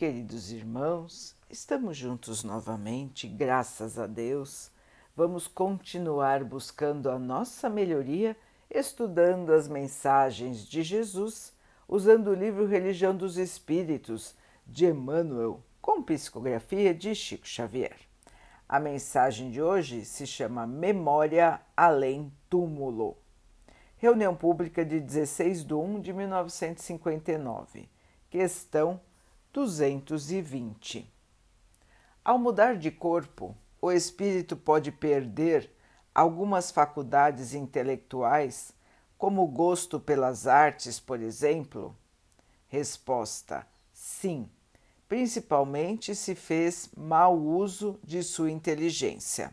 Queridos irmãos, estamos juntos novamente, graças a Deus. Vamos continuar buscando a nossa melhoria, estudando as mensagens de Jesus, usando o livro Religião dos Espíritos de Emmanuel, com psicografia de Chico Xavier. A mensagem de hoje se chama Memória Além Túmulo. Reunião pública de 16 de 1 de 1959. Questão 220. Ao mudar de corpo, o espírito pode perder algumas faculdades intelectuais, como o gosto pelas artes, por exemplo? Resposta: sim, principalmente se fez mau uso de sua inteligência.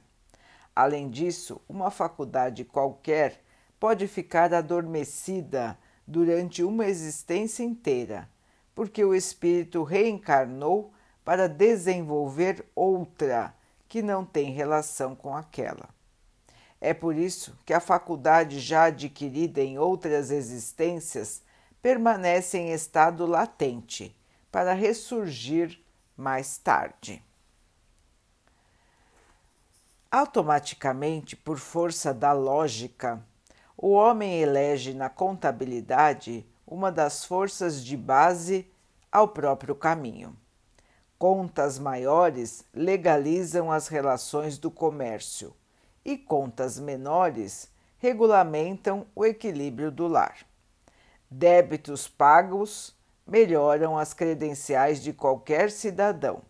Além disso, uma faculdade qualquer pode ficar adormecida durante uma existência inteira porque o espírito reencarnou para desenvolver outra que não tem relação com aquela. É por isso que a faculdade já adquirida em outras existências permanece em estado latente para ressurgir mais tarde. Automaticamente, por força da lógica, o homem elege na contabilidade uma das forças de base ao próprio caminho. Contas maiores legalizam as relações do comércio e contas menores regulamentam o equilíbrio do lar. Débitos pagos melhoram as credenciais de qualquer cidadão,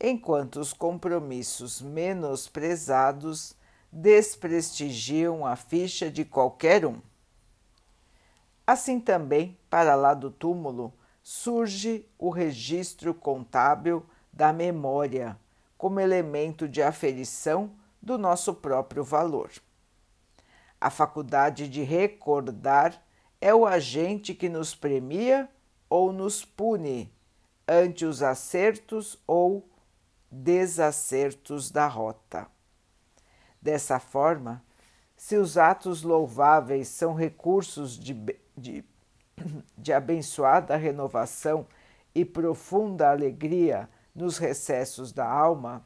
enquanto os compromissos menosprezados desprestigiam a ficha de qualquer um. Assim também, para lá do túmulo, surge o registro contábil da memória como elemento de aferição do nosso próprio valor. A faculdade de recordar é o agente que nos premia ou nos pune ante os acertos ou desacertos da rota. Dessa forma, se os atos louváveis são recursos de de, de abençoada renovação e profunda alegria nos recessos da alma,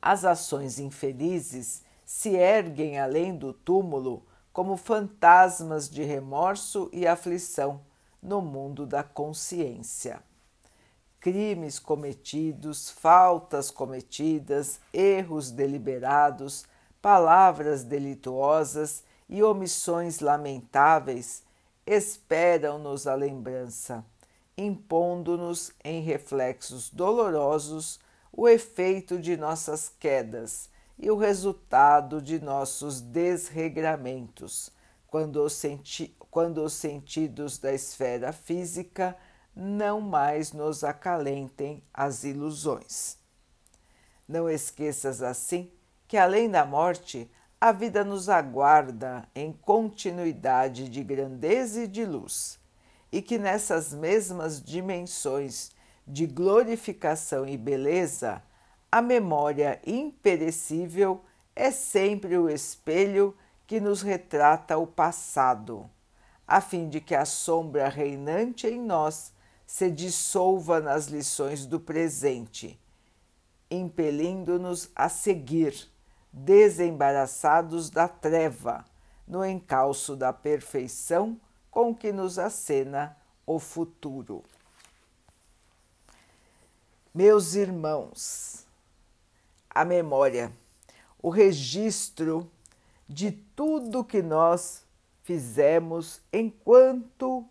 as ações infelizes se erguem além do túmulo como fantasmas de remorso e aflição no mundo da consciência. Crimes cometidos, faltas cometidas, erros deliberados, palavras delituosas e omissões lamentáveis esperam-nos a lembrança, impondo-nos em reflexos dolorosos o efeito de nossas quedas e o resultado de nossos desregramentos, quando os, senti quando os sentidos da esfera física não mais nos acalentem as ilusões. Não esqueças assim que, além da morte, a vida nos aguarda em continuidade de grandeza e de luz, e que nessas mesmas dimensões de glorificação e beleza, a memória imperecível é sempre o espelho que nos retrata o passado, a fim de que a sombra reinante em nós se dissolva nas lições do presente, impelindo-nos a seguir desembaraçados da treva, no encalço da perfeição com que nos acena o futuro. Meus irmãos, a memória, o registro de tudo que nós fizemos enquanto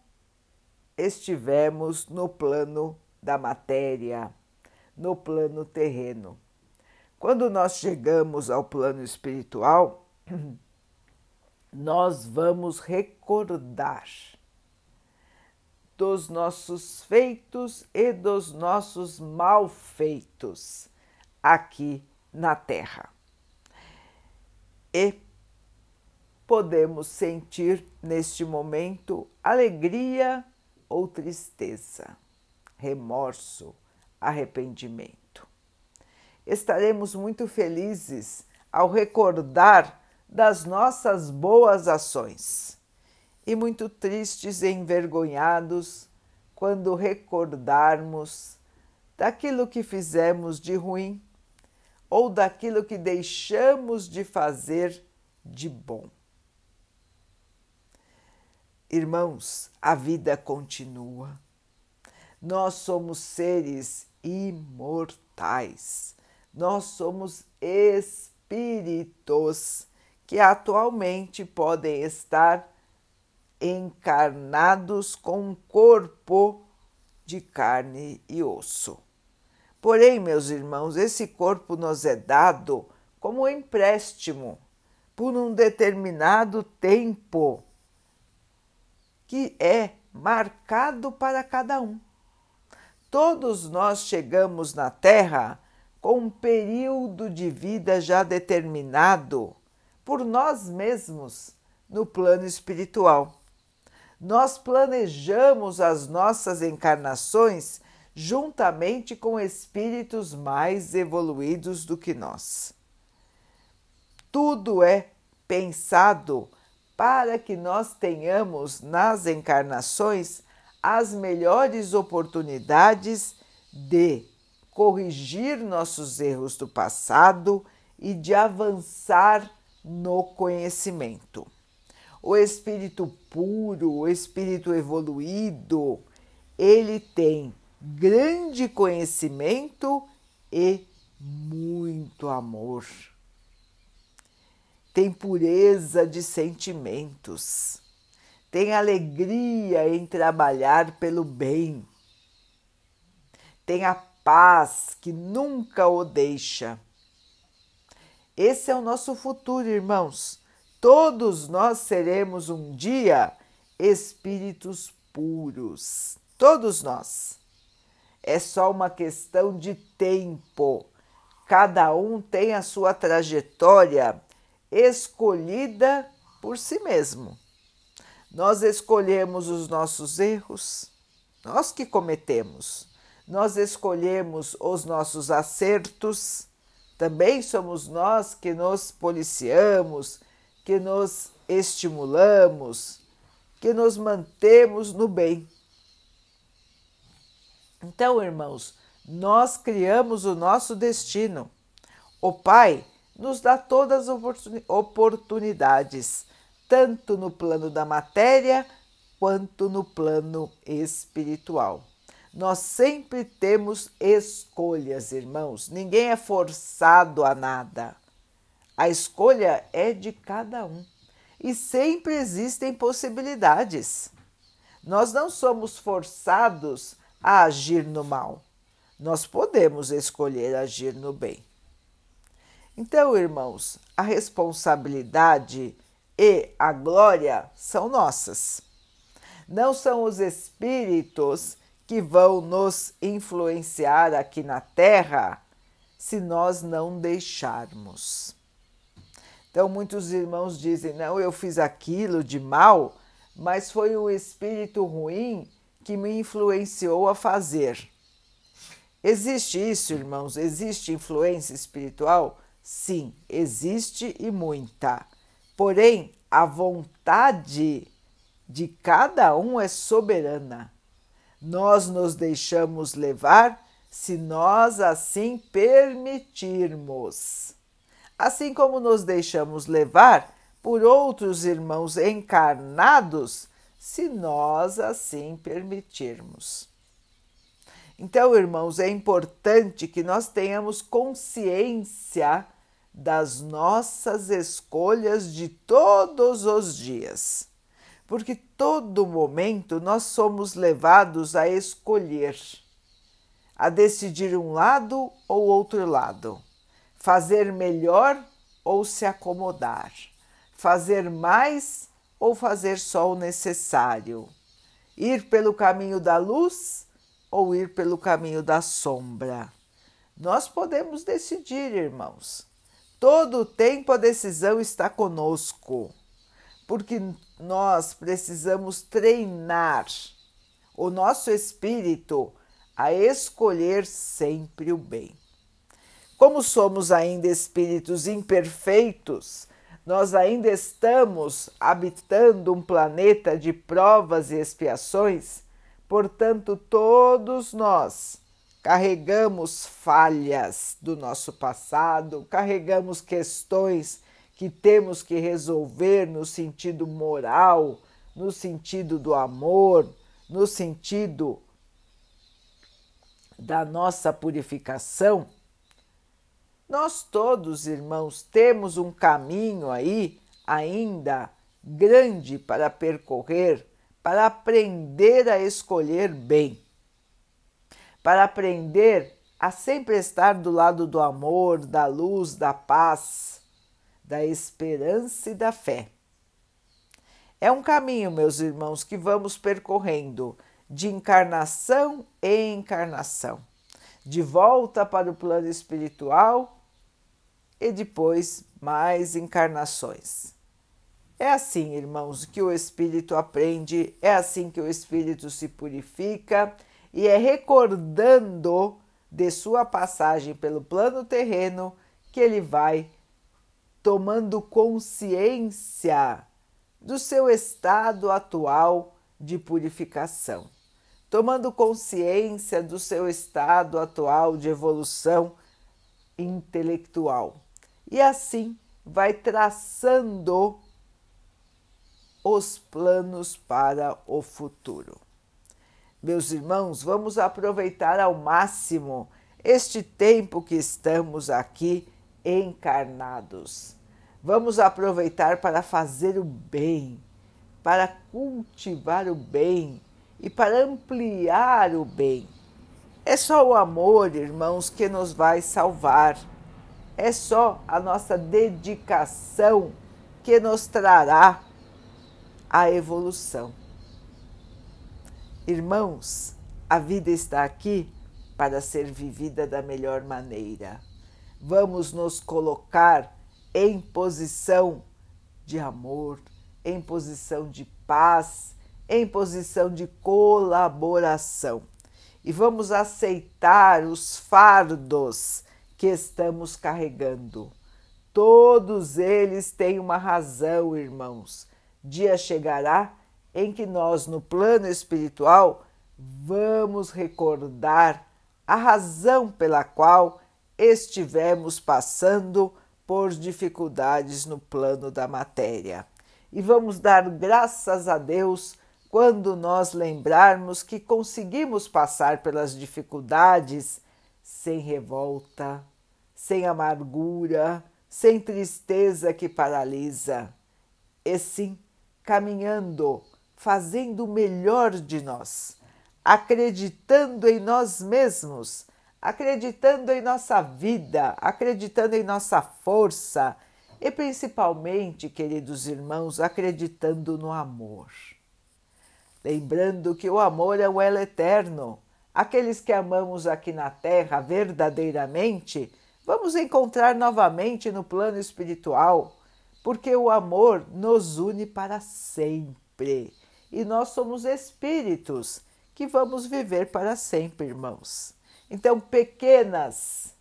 estivemos no plano da matéria, no plano terreno. Quando nós chegamos ao plano espiritual, nós vamos recordar dos nossos feitos e dos nossos malfeitos aqui na Terra. E podemos sentir neste momento alegria ou tristeza, remorso, arrependimento estaremos muito felizes ao recordar das nossas boas ações e muito tristes e envergonhados quando recordarmos daquilo que fizemos de ruim ou daquilo que deixamos de fazer de bom. Irmãos, a vida continua. Nós somos seres imortais. Nós somos espíritos que atualmente podem estar encarnados com um corpo de carne e osso. Porém, meus irmãos, esse corpo nos é dado como empréstimo por um determinado tempo que é marcado para cada um. Todos nós chegamos na Terra com um período de vida já determinado por nós mesmos no plano espiritual. Nós planejamos as nossas encarnações juntamente com espíritos mais evoluídos do que nós. Tudo é pensado para que nós tenhamos nas encarnações as melhores oportunidades de corrigir nossos erros do passado e de avançar no conhecimento. O espírito puro, o espírito evoluído, ele tem grande conhecimento e muito amor. Tem pureza de sentimentos, tem alegria em trabalhar pelo bem, tem a paz que nunca o deixa. Esse é o nosso futuro, irmãos. Todos nós seremos um dia espíritos puros. Todos nós. É só uma questão de tempo. Cada um tem a sua trajetória escolhida por si mesmo. Nós escolhemos os nossos erros, nós que cometemos. Nós escolhemos os nossos acertos, também somos nós que nos policiamos, que nos estimulamos, que nos mantemos no bem. Então, irmãos, nós criamos o nosso destino. O Pai nos dá todas as oportunidades, tanto no plano da matéria quanto no plano espiritual. Nós sempre temos escolhas, irmãos. Ninguém é forçado a nada. A escolha é de cada um e sempre existem possibilidades. Nós não somos forçados a agir no mal. Nós podemos escolher agir no bem. Então, irmãos, a responsabilidade e a glória são nossas. Não são os espíritos que vão nos influenciar aqui na Terra se nós não deixarmos. Então, muitos irmãos dizem: não, eu fiz aquilo de mal, mas foi um espírito ruim que me influenciou a fazer. Existe isso, irmãos? Existe influência espiritual? Sim, existe e muita. Porém, a vontade de cada um é soberana. Nós nos deixamos levar se nós assim permitirmos. Assim como nos deixamos levar por outros irmãos encarnados, se nós assim permitirmos. Então, irmãos, é importante que nós tenhamos consciência das nossas escolhas de todos os dias, porque todo momento nós somos levados a escolher, a decidir um lado ou outro lado, fazer melhor ou se acomodar, fazer mais ou fazer só o necessário, ir pelo caminho da luz ou ir pelo caminho da sombra. Nós podemos decidir, irmãos. Todo o tempo a decisão está conosco, porque nós precisamos treinar o nosso espírito a escolher sempre o bem. Como somos ainda espíritos imperfeitos, nós ainda estamos habitando um planeta de provas e expiações, Portanto, todos nós carregamos falhas do nosso passado, carregamos questões que temos que resolver no sentido moral, no sentido do amor, no sentido da nossa purificação. Nós todos, irmãos, temos um caminho aí ainda grande para percorrer, para aprender a escolher bem, para aprender a sempre estar do lado do amor, da luz, da paz, da esperança e da fé. É um caminho, meus irmãos, que vamos percorrendo de encarnação em encarnação, de volta para o plano espiritual e depois mais encarnações. É assim, irmãos, que o espírito aprende, é assim que o espírito se purifica e é recordando de sua passagem pelo plano terreno que ele vai tomando consciência do seu estado atual de purificação, tomando consciência do seu estado atual de evolução intelectual. E assim vai traçando os planos para o futuro. Meus irmãos, vamos aproveitar ao máximo este tempo que estamos aqui encarnados. Vamos aproveitar para fazer o bem, para cultivar o bem e para ampliar o bem. É só o amor, irmãos, que nos vai salvar. É só a nossa dedicação que nos trará a evolução. Irmãos, a vida está aqui para ser vivida da melhor maneira. Vamos nos colocar em posição de amor, em posição de paz, em posição de colaboração. E vamos aceitar os fardos que estamos carregando. Todos eles têm uma razão, irmãos dia chegará em que nós, no plano espiritual, vamos recordar a razão pela qual estivemos passando por dificuldades no plano da matéria. E vamos dar graças a Deus quando nós lembrarmos que conseguimos passar pelas dificuldades sem revolta, sem amargura, sem tristeza que paralisa, e sim caminhando, fazendo o melhor de nós, acreditando em nós mesmos, acreditando em nossa vida, acreditando em nossa força e principalmente, queridos irmãos, acreditando no amor. Lembrando que o amor é o elo eterno. Aqueles que amamos aqui na Terra verdadeiramente, vamos encontrar novamente no plano espiritual porque o amor nos une para sempre e nós somos espíritos que vamos viver para sempre, irmãos. Então, pequenas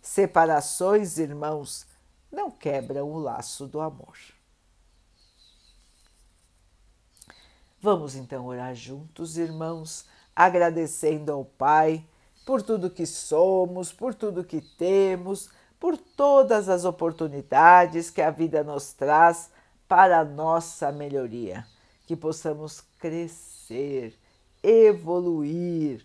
separações, irmãos, não quebram o laço do amor. Vamos então orar juntos, irmãos, agradecendo ao Pai por tudo que somos, por tudo que temos por todas as oportunidades que a vida nos traz para a nossa melhoria, que possamos crescer, evoluir,